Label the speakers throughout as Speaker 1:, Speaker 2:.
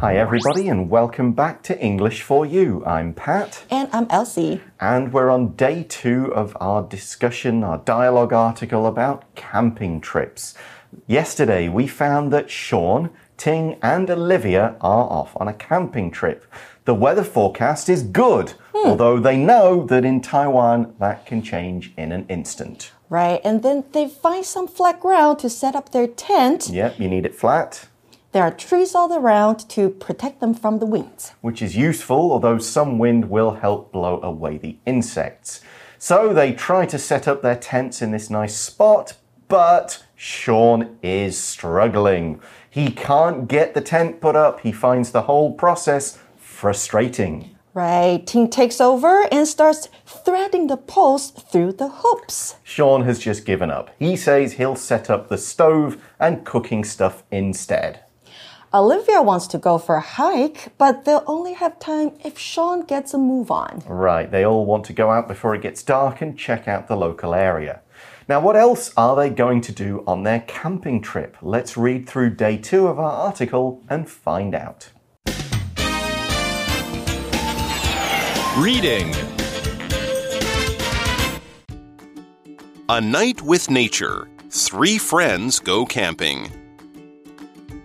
Speaker 1: Hi, everybody, and welcome back to English for You. I'm Pat.
Speaker 2: And I'm Elsie.
Speaker 1: And we're on day two of our discussion, our dialogue article about camping trips. Yesterday, we found that Sean, Ting, and Olivia are off on a camping trip. The weather forecast is good, hmm. although they know that in Taiwan that can change in an instant.
Speaker 2: Right, and then they find some flat ground to set up their tent.
Speaker 1: Yep, you need it flat.
Speaker 2: There are trees all around to protect them from the winds.
Speaker 1: Which is useful, although some wind will help blow away the insects. So they try to set up their tents in this nice spot, but Sean is struggling. He can't get the tent put up. He finds the whole process frustrating.
Speaker 2: Right, Ting takes over and starts threading the poles through the hoops.
Speaker 1: Sean has just given up. He says he'll set up the stove and cooking stuff instead.
Speaker 2: Olivia wants to go for a hike, but they'll only have time if Sean gets a move on.
Speaker 1: Right, they all want to go out before it gets dark and check out the local area. Now, what else are they going to do on their camping trip? Let's read through day two of our article and find out.
Speaker 3: Reading A Night with Nature. Three friends go camping.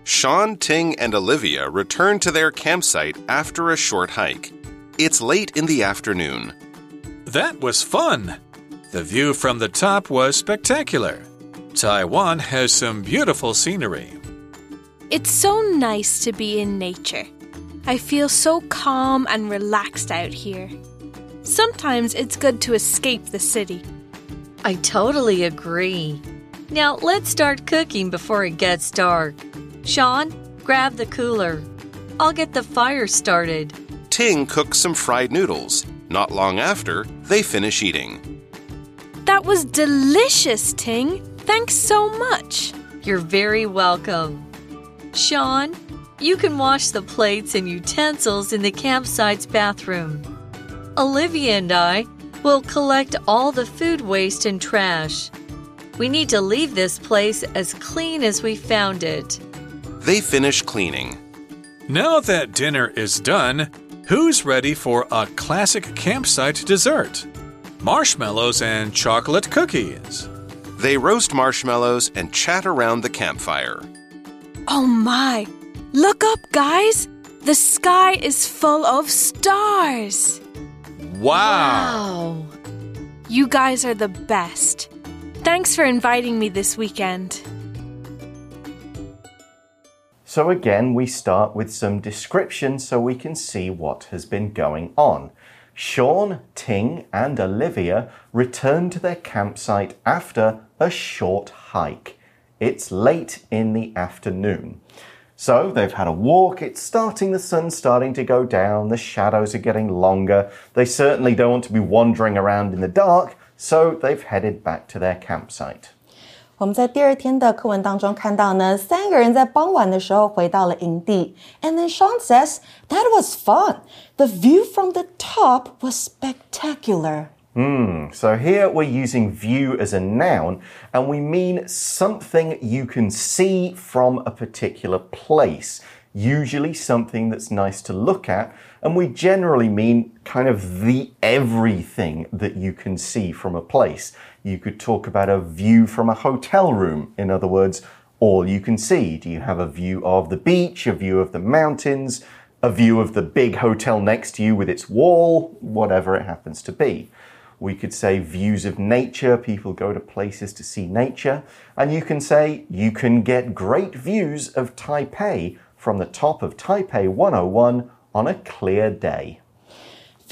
Speaker 3: Sean, Ting, and Olivia return to their campsite after a short hike. It's late in the afternoon.
Speaker 4: That was fun. The view from the top was spectacular. Taiwan has some beautiful scenery.
Speaker 5: It's so nice to be in nature. I feel so calm and relaxed out here. Sometimes it's good to escape the city.
Speaker 6: I totally agree. Now let's start cooking before it gets dark. Sean, grab the cooler. I'll get the fire started.
Speaker 3: Ting cooks some fried noodles. Not long after, they finish eating.
Speaker 5: That was delicious, Ting. Thanks so much.
Speaker 6: You're very welcome. Sean, you can wash the plates and utensils in the campsite's bathroom. Olivia and I will collect all the food waste and trash. We need to leave this place as clean as we found it.
Speaker 3: They finish cleaning.
Speaker 4: Now that dinner is done, who's ready for a classic campsite dessert? Marshmallows and chocolate cookies.
Speaker 3: They roast marshmallows and chat around the campfire.
Speaker 5: Oh my! Look up, guys! The sky is full of stars!
Speaker 4: Wow! wow.
Speaker 5: You guys are the best. Thanks for inviting me this weekend.
Speaker 1: So again, we start with some description so we can see what has been going on. Sean, Ting, and Olivia return to their campsite after a short hike. It's late in the afternoon. So they've had a walk, it's starting, the sun's starting to go down, the shadows are getting longer. They certainly don't want to be wandering around in the dark, so they've headed back to their campsite.
Speaker 2: 我们在第二天的课文当中看到呢，三个人在傍晚的时候回到了营地。And then Sean says that was fun. The view from the top was spectacular.
Speaker 1: Hmm. So here we're using view as a noun, and we mean something you can see from a particular place. Usually something that's nice to look at, and we generally mean kind of the everything that you can see from a place. You could talk about a view from a hotel room. In other words, all you can see. Do you have a view of the beach, a view of the mountains, a view of the big hotel next to you with its wall, whatever it happens to be? We could say views of nature. People go to places to see nature. And you can say you can get great views of Taipei from the top of Taipei 101 on a clear day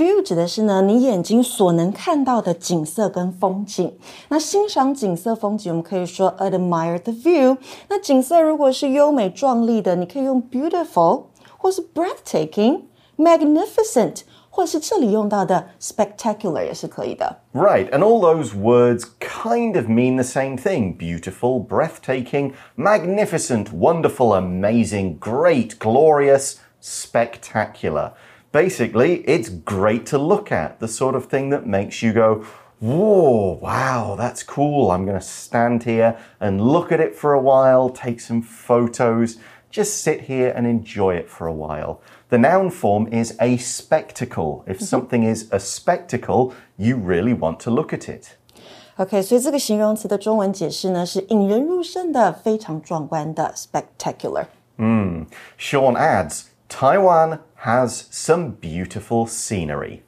Speaker 2: View 指的是呢，你眼睛所能看到的景色跟风景。那欣赏景色风景，我们可以说 admire the view。那景色如果是优美壮丽的，你可以用 beautiful，或是 breathtaking，magnificent，或是这里用到的 spectacular 也是可以的。
Speaker 1: Right, and all those words kind of mean the same thing beautiful, breathtaking, magnificent, wonderful, amazing, great, glorious, spectacular. Basically, it's great to look at, the sort of thing that makes you go, Whoa, wow, that's cool. I'm going to stand here and look at it for a while, take some photos. just sit here and enjoy it for a while. The noun form is a spectacle. If something is a spectacle, you really want to look at it.
Speaker 2: OK，所以这个形容词的中文解释呢是引人入胜的、非常壮观的 spectacular。
Speaker 1: Sean adds Taiwan has some beautiful scenery.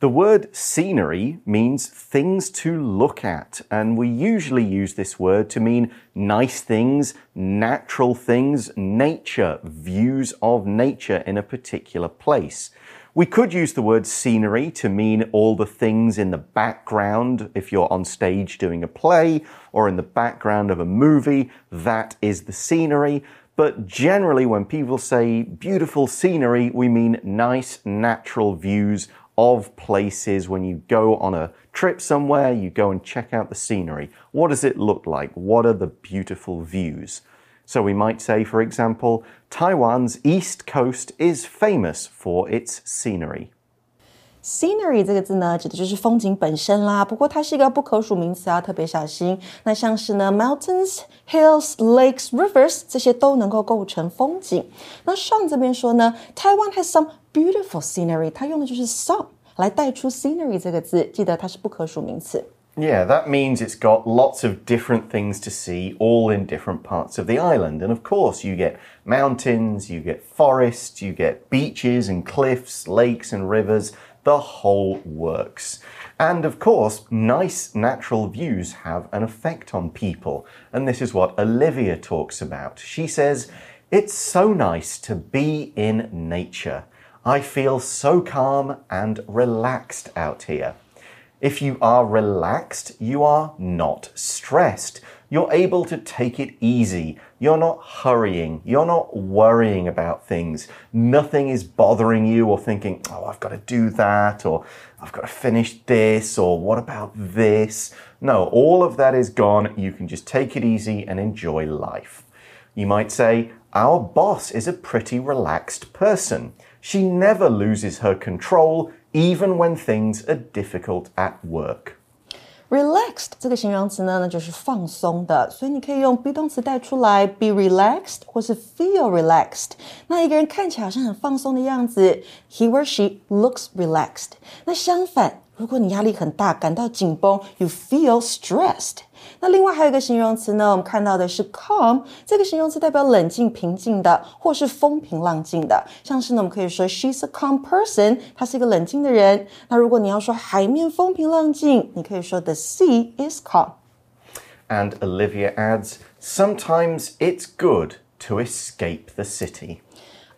Speaker 1: The word scenery means things to look at, and we usually use this word to mean nice things, natural things, nature, views of nature in a particular place. We could use the word scenery to mean all the things in the background. If you're on stage doing a play or in the background of a movie, that is the scenery. But generally, when people say beautiful scenery, we mean nice natural views of places. When you go on a trip somewhere, you go and check out the scenery. What does it look like? What are the beautiful views? So we might say, for example, Taiwan's east coast is famous for its scenery.
Speaker 2: Scenery 这个字呢，指的就是风景本身啦。不过它是一个不可数名词啊，特别小心。那像是呢，mountains、hills、lakes、rivers 这些都能够构成风景。那上这边说呢，Taiwan has some beautiful scenery，它用的就是 some 来带出 scenery 这个字，记得它是不可数名词。
Speaker 1: Yeah, that means it's got lots of different things to see, all in different parts of the island. And of course, you get mountains, you get forests, you get beaches and cliffs, lakes and rivers, the whole works. And of course, nice natural views have an effect on people. And this is what Olivia talks about. She says, It's so nice to be in nature. I feel so calm and relaxed out here. If you are relaxed, you are not stressed. You're able to take it easy. You're not hurrying. You're not worrying about things. Nothing is bothering you or thinking, oh, I've got to do that, or I've got to finish this, or what about this? No, all of that is gone. You can just take it easy and enjoy life. You might say, Our boss is a pretty relaxed person. She never loses her control, even when things are difficult at work.
Speaker 2: Relaxed 这个形容词呢，那就是放松的，所以你可以用 be 动词带出来，be relaxed 或是 feel relaxed。那一个人看起来好像很放松的样子，he or she looks relaxed。那相反，如果你压力很大，感到紧绷，you feel stressed。 那另外还有一个形容词呢，我们看到的是 calm，这个形容词代表冷静、平静的，或是风平浪静的。像是呢，我们可以说 she's a calm person，她是一个冷静的人。那如果你要说海面风平浪静，你可以说 the sea is calm。
Speaker 1: And Olivia adds, Sometimes it's good to escape the city.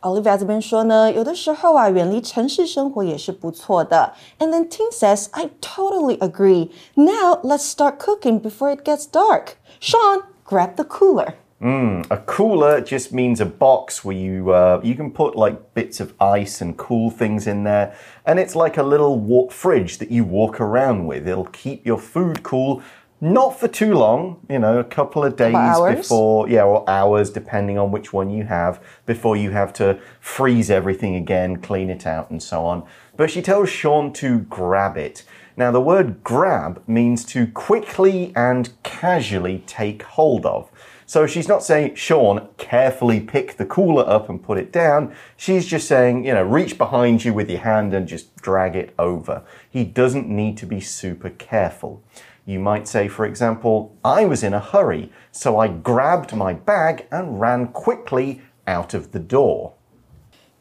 Speaker 2: Olivia 这边说呢，有的时候啊，远离城市生活也是不错的。And then Ting says, I totally agree. Now let's start cooking before it gets dark. Sean, grab the cooler.
Speaker 1: A cooler just means a box where you uh, you can put like bits of ice and cool things in there, and it's like a little wa- fridge that you walk around with. It'll keep your food cool, not for too long. You know, a couple of days before, yeah, or hours depending on which one you have before you have to freeze everything again, clean it out, and so on. But she tells Sean to grab it. Now, the word grab means to quickly and casually take hold of. So she's not saying, Sean, carefully pick the cooler up and put it down. She's just saying, you know, reach behind you with your hand and just drag it over. He doesn't need to be super careful. You might say, for example, I was in a hurry, so I grabbed my bag and ran quickly out of the door.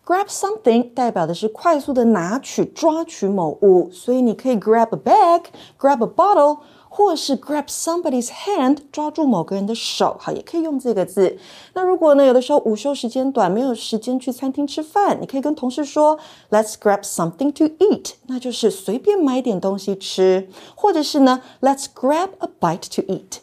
Speaker 2: Grab something 代表的是快速的拿取、抓取某物，所以你可以 grab a bag, grab a bottle， 或是 grab somebody's hand，抓住某个人的手，好，也可以用这个字。那如果呢，有的时候午休时间短，没有时间去餐厅吃饭，你可以跟同事说，Let's grab something to eat，那就是随便买点东西吃，或者是呢，Let's grab a bite to eat。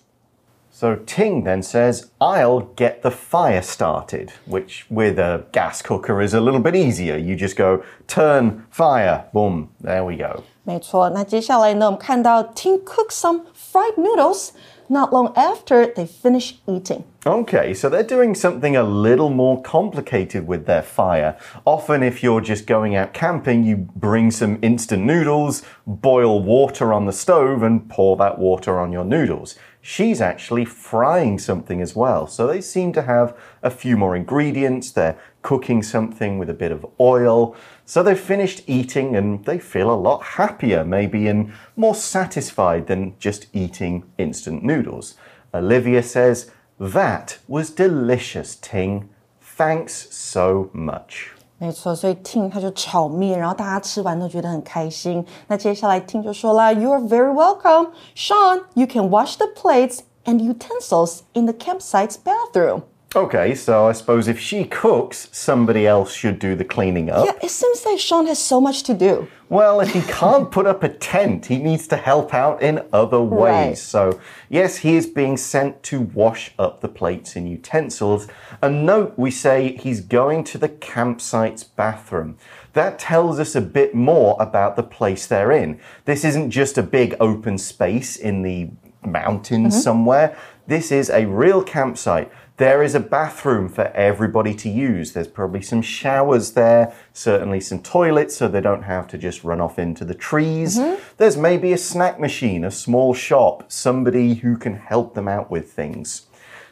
Speaker 1: So Ting then says, I'll get the fire started, which with a gas cooker is a little bit easier. You just go, turn, fire, boom, there we go.
Speaker 2: 没错，那接下来呢，我们看到 Tim cook some fried noodles. Not long after they finish eating.
Speaker 1: Okay, so they're doing something a little more complicated with their fire. Often, if you're just going out camping, you bring some instant noodles, boil water on the stove, and pour that water on your noodles. she's actually frying something as well. So they seem to have a few more ingredients. They're cooking something with a bit of oil. So they've finished eating and they feel a lot happier, maybe, and more satisfied than just eating instant noodles. Olivia says, That was delicious, Ting. Thanks so much.
Speaker 2: 没错，所以 Ting 他就炒面，然后大家吃完都觉得很开心。那接下来 Ting 就说啦，You are very welcome, Sean. You can wash the plates and utensils in the campsite's bathroom.
Speaker 1: Okay, so I suppose if she cooks, somebody else should do the cleaning up.
Speaker 2: Yeah, it seems like Sean has so much to do.
Speaker 1: Well, if he can't put up a tent, he needs to help out in other ways.
Speaker 2: Right.
Speaker 1: So, yes, he is being sent to wash up the plates and utensils. And note, we say he's going to the campsite's bathroom. That tells us a bit more about the place they're in. This isn't just a big open space in the mountains mm-hmm. somewhere. This is a real campsite. There is a bathroom for everybody to use. There's probably some showers there, certainly some toilets so they don't have to just run off into the trees. Mm-hmm. There's maybe a snack machine, a small shop, somebody who can help them out with things.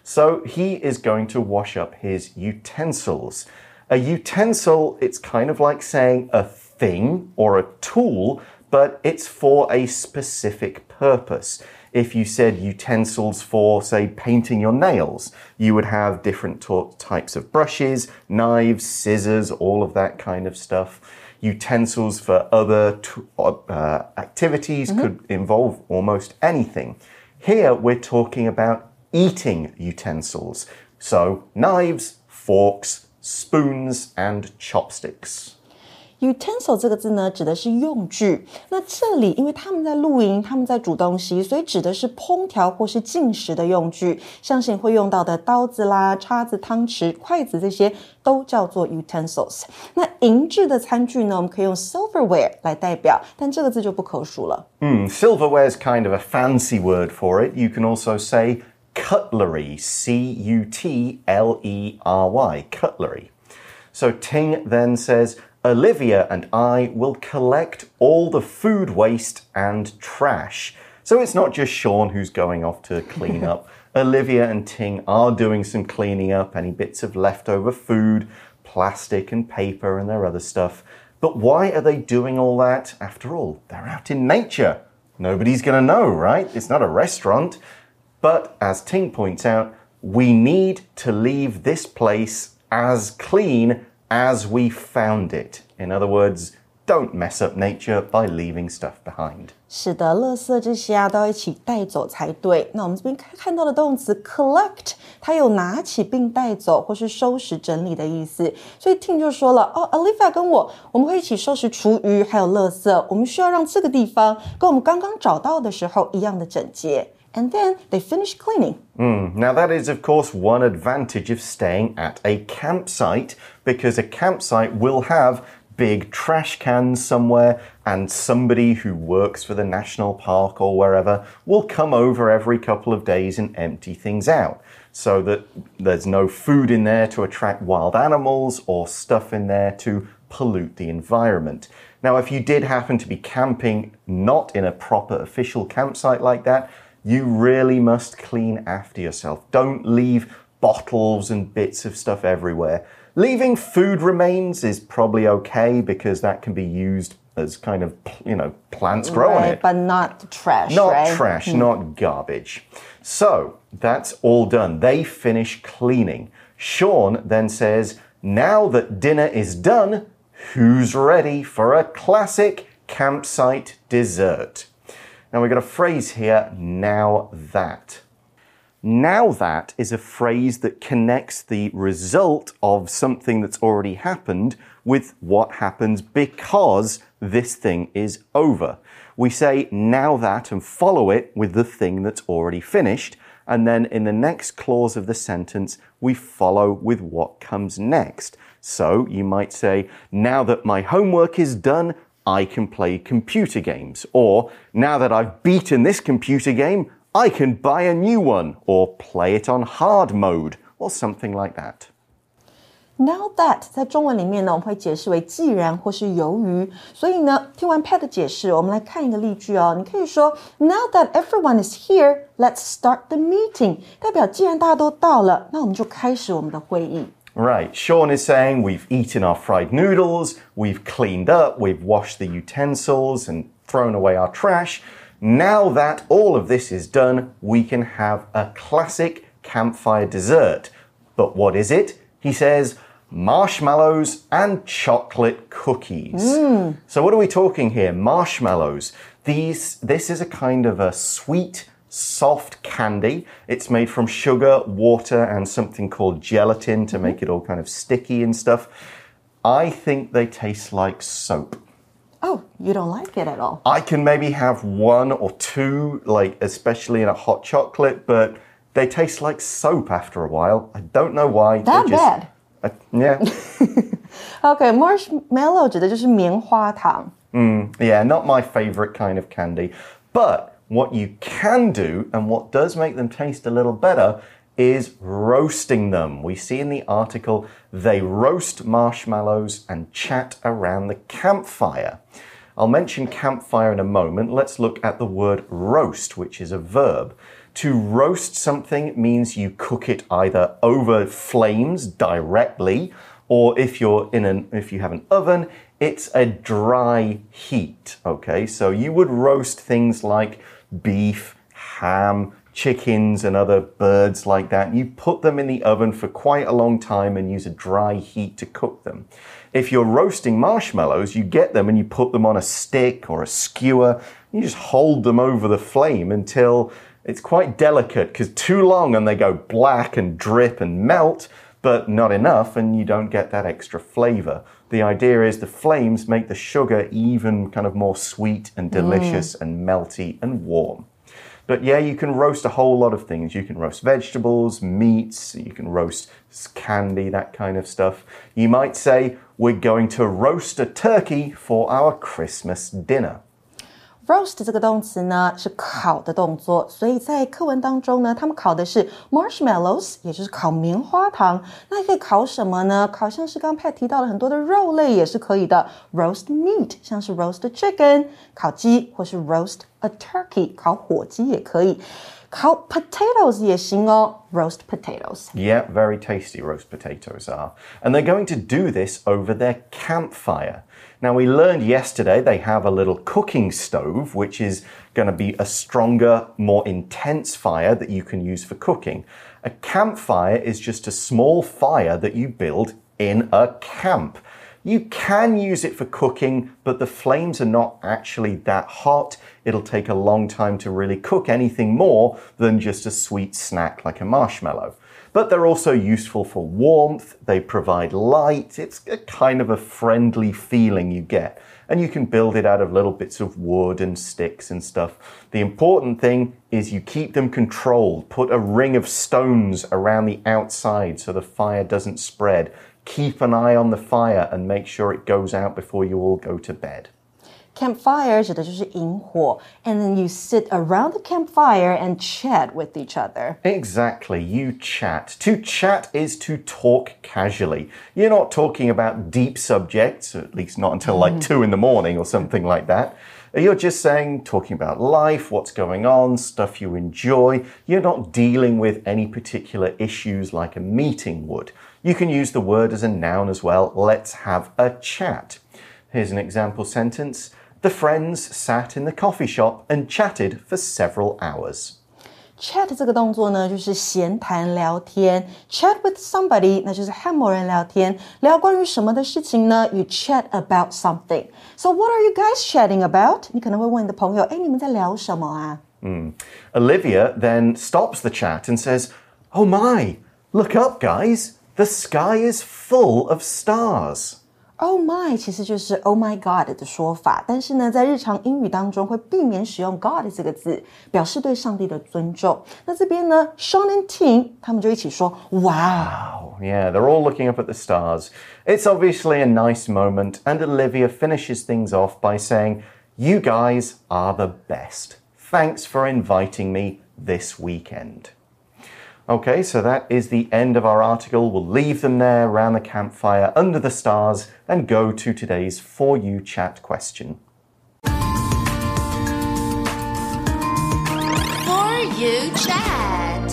Speaker 1: So he is going to wash up his utensils. A utensil, it's kind of like saying a thing or a tool, but it's for a specific purpose. If you said utensils for, say, painting your nails, you would have different types of brushes, knives, scissors, all of that kind of stuff. Utensils for other t- uh, activities could involve almost anything. Here we're talking about eating utensils. So, knives, forks, spoons, and chopsticks
Speaker 2: utensil 这个字呢，指的是用具。那这里因为他们在露营，他们在煮东西，所以指的是烹调或是进食的用具。相信会用到的刀子啦、叉子、汤匙、筷子这些都叫做 utensils。那银质的餐具呢，我们可以用 silverware 来代表，但这个字就不可数了。
Speaker 1: Hmm, silverware is kind of a fancy word for it. You can also say cutlery, C U T L E R Y, cutlery. So Ting then says, Olivia and I will collect all the food waste and trash. So it's not just Sean who's going off to clean up. Olivia and Ting are doing some cleaning up, any bits of leftover food, plastic and paper, and their other stuff. But why are they doing all that? After all, they're out in nature. Nobody's going to know, right? It's not a restaurant. But as Ting points out, we need to leave this place as clean as we found it. In other words, don't mess up nature by leaving stuff behind.
Speaker 2: 是的，垃圾这些啊都要一起带走才对。那我们这边看到的动词 collect，它有拿起并带走或是收拾整理的意思。所以 Tim 就说了，哦，Alifa 跟我，我们会一起收拾厨余还有垃圾。我们需要让这个地方跟我们刚刚找到的时候一样的整洁。And then they finish cleaning.
Speaker 1: Hmm, now, that is, of course, one advantage of staying at a campsite because a campsite will have big trash cans somewhere, and somebody who works for the national park or wherever will come over every couple of days and empty things out so that there's no food in there to attract wild animals or stuff in there to pollute the environment. Now, if you did happen to be camping not in a proper official campsite like that, you really must clean after yourself. Don't leave bottles and bits of stuff everywhere. Leaving food remains is probably okay because that can be used as kind of, you know, plants grow on it.
Speaker 2: but not trash,
Speaker 1: Not
Speaker 2: right?
Speaker 1: trash, hmm. not garbage. So that's all done. They finish cleaning. Sean then says, Now that dinner is done, who's ready for a classic campsite dessert? Now we've got a phrase here, now that. Now that is a phrase that connects the result of something that's already happened with what happens because this thing is over. We say now that and follow it with the thing that's already finished. And then in the next clause of the sentence, we follow with what comes next. So you might say, now that my homework is done, I can play computer games. Or now that I've beaten this computer game, I can buy a new one or play it on hard mode or something like that.
Speaker 2: Now that 在中文里面呢，我们会解释为既然或是由于。所以呢，听完 Pat 的解释，我们来看一个例句哦。你可以说，Now that everyone is here, let's start the meeting。代表既然大家都到了，那我们就开始我们的会议。
Speaker 1: Right, Sean is saying we've eaten our fried noodles, we've cleaned up, we've washed the utensils and thrown away our trash. Now that all of this is done, we can have a classic campfire dessert. But what is it? He says marshmallows and chocolate cookies. Hmm. So what are we talking here? Marshmallows. These this is a kind of a sweet soft candy. It's made from sugar, water, and something called gelatin to make it all kind of sticky and stuff. I think they taste like soap.
Speaker 2: Oh, you don't like it at all?
Speaker 1: I can maybe have one or two, like especially in a hot chocolate, but they taste like soap after a while. I don't know why.
Speaker 2: That
Speaker 1: they just,
Speaker 2: bad?
Speaker 1: I- yeah.
Speaker 2: OK, marshmallow 指的就是棉花糖。
Speaker 1: Yeah, not my favorite kind of candy. But what you can do, and what does make them taste a little better, is roasting them. We see in the article they roast marshmallows and chat around the campfire. I'll mention campfire in a moment. Let's look at the word roast, which is a verb. To roast something means you cook it either over flames directly, or if you're in an if you have an oven, it's a dry heat. Okay, so you would roast things like beef, ham, chickens, and other birds like that. You put them in the oven for quite a long time and use a dry heat to cook them. If you're roasting marshmallows, you get them and you put them on a stick or a skewer. You just hold them over the flame until it's quite delicate because too long and they go black and drip and melt, but not enough and you don't get that extra flavor. The idea is the flames make the sugar even kind of more sweet and mm. delicious and melty and warm. But yeah, you can roast a whole lot of things. You can roast vegetables, meats, you can roast candy, that kind of stuff. You might say, We're going to roast a turkey for our Christmas dinner.
Speaker 2: Roast 这个动词呢是烤的动作，所以在课文当中呢，他们烤的是 marshmallows，也就是烤棉花糖。那可以烤什么呢？烤像是刚刚 Pat 提到了很多的肉类也是可以的，roast meat，像是 roast chicken 烤鸡，或是 roast a turkey 烤火鸡也可以。烤 potatoes 也行哦，roast potatoes。
Speaker 1: Yeah, very tasty roast potatoes are. And they're going to do this over their campfire. Now, we learned yesterday they have a little cooking stove, which is going to be a stronger, more intense fire that you can use for cooking. A campfire is just a small fire that you build in a camp. You can use it for cooking, but the flames are not actually that hot. It'll take a long time to really cook anything more than just a sweet snack like a marshmallow. But they're also useful for warmth, they provide light. It's a kind of a friendly feeling you get. And you can build it out of little bits of wood and sticks and stuff. The important thing is you keep them controlled. Put a ring of stones around the outside so the fire doesn't spread Keep an eye on the fire and make sure it goes out before you all go to bed.
Speaker 2: Campfire 指的就是萤火，and then you sit around the campfire and chat with each other.
Speaker 1: Exactly, you chat. To chat is to talk casually. You're not talking about deep subjects, at least not until like two in the morning or something like that. You're just saying, talking about life, what's going on, stuff you enjoy. You're not dealing with any particular issues like a meeting would. You can use the word as a noun as well. Let's have a chat. Here's an example sentence. The friends sat in the coffee shop and chatted for several hours.
Speaker 2: Chat 这个动作呢，就是闲谈聊天。Chat with somebody，那就是和某人聊天，聊关于什么的事情呢？You chat about something. So what are you guys chatting about？你可能会问你的朋友，哎，你们在聊什么啊？
Speaker 1: Olivia then stops the chat and says, Oh my, look up, guys. The sky is full of stars.
Speaker 2: Oh my，其实就是 Oh my God 的说法，但是呢，在日常英语当中会避免使用 God 这个字，表示对上帝的尊重。那这边呢，Sean and Ting 他们就一起说 Wow。
Speaker 1: Yeah, they're all looking up at the stars. It's obviously a nice moment, and Olivia finishes things off by saying, You guys are the best. Thanks for inviting me this weekend. Okay, so that is the end of our article. We'll leave them there around the campfire under the stars and go to today's For You chat question.
Speaker 7: For you chat.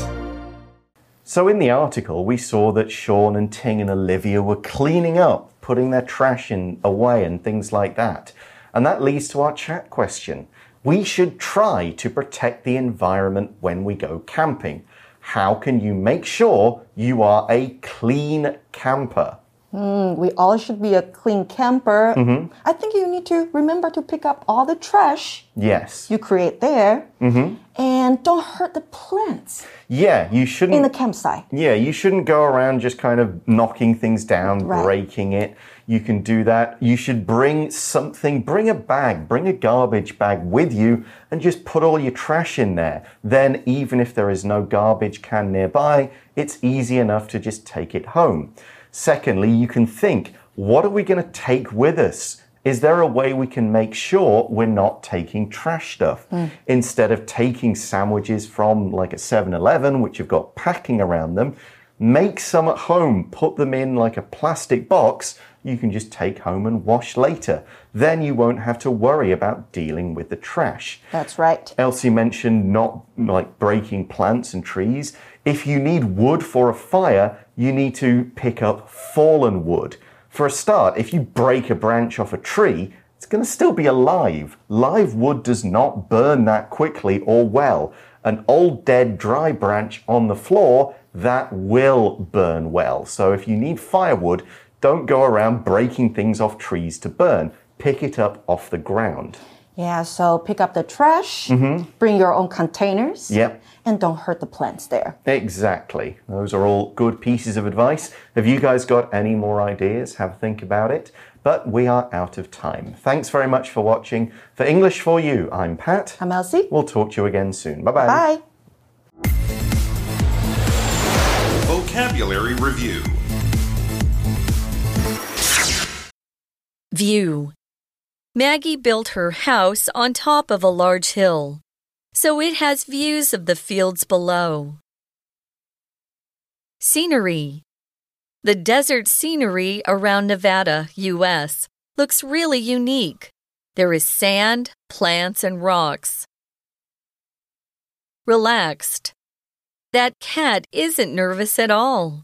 Speaker 1: So, in the article, we saw that Sean and Ting and Olivia were cleaning up, putting their trash in away, and things like that. And that leads to our chat question. We should try to protect the environment when we go camping. How can you make sure you are a clean camper?
Speaker 2: We all should be a clean camper.
Speaker 1: Mm-hmm.
Speaker 2: I think you need to remember to pick up all the trash
Speaker 1: Yes.
Speaker 2: you create there
Speaker 1: Mm-hmm.
Speaker 2: and don't hurt the plants
Speaker 1: Yeah, you shouldn't.
Speaker 2: in the campsite.
Speaker 1: Yeah, you shouldn't go around just kind of knocking things down,
Speaker 2: Right.
Speaker 1: breaking it. You can do that. You should bring something, bring a bag, bring a garbage bag with you and just put all your trash in there. Then, even if there is no garbage can nearby, it's easy enough to just take it home. Secondly, you can think, what are we going to take with us? Is there a way we can make sure we're not taking trash stuff? Hmm. Instead of taking sandwiches from like a 7 Eleven, which have got packing around them, make some at home, put them in like a plastic box you can just take home and wash later. Then you won't have to worry about dealing with the trash.
Speaker 2: That's right.
Speaker 1: Elsie mentioned not like breaking plants and trees. If you need wood for a fire, you need to pick up fallen wood. For a start, if you break a branch off a tree, it's going to still be alive. Live wood does not burn that quickly or well. An old, dead, dry branch on the floor, that will burn well. So if you need firewood, don't go around breaking things off trees to burn. Pick it up off the ground.
Speaker 2: Yeah, so pick up the trash, mm-hmm. bring your own containers.
Speaker 1: Yep.
Speaker 2: and don't hurt the plants there.
Speaker 1: Exactly. Those are all good pieces of advice. Have you guys got any more ideas? Have a think about it. But we are out of time. Thanks very much for watching. For English for You, I'm Pat.
Speaker 2: I'm Elsie.
Speaker 1: We'll talk to you again soon. Bye bye.
Speaker 2: Bye.
Speaker 3: Vocabulary Review
Speaker 6: View. Maggie built her house on top of a large hill, so it has views of the fields below. Scenery. The desert scenery around Nevada, U.S., looks really unique. There is sand, plants, and rocks. Relaxed. That cat isn't nervous at all.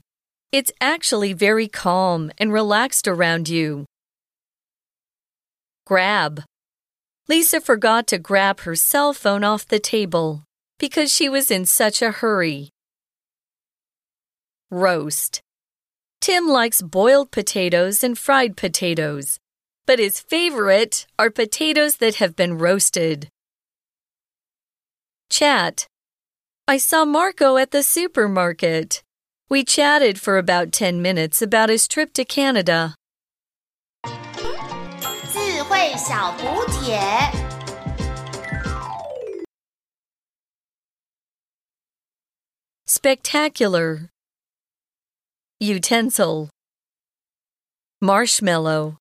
Speaker 6: It's actually very calm and relaxed around you. Grab. Lisa forgot to grab her cell phone off the table because she was in such a hurry. Roast. Tim likes boiled potatoes and fried potatoes, but his favorite are potatoes that have been roasted. Chat. I saw Marco at the supermarket. We chatted for about 10 minutes about his trip to Canada.
Speaker 7: 智慧小补帖。
Speaker 6: Spectacular. Utensil. Marshmallow.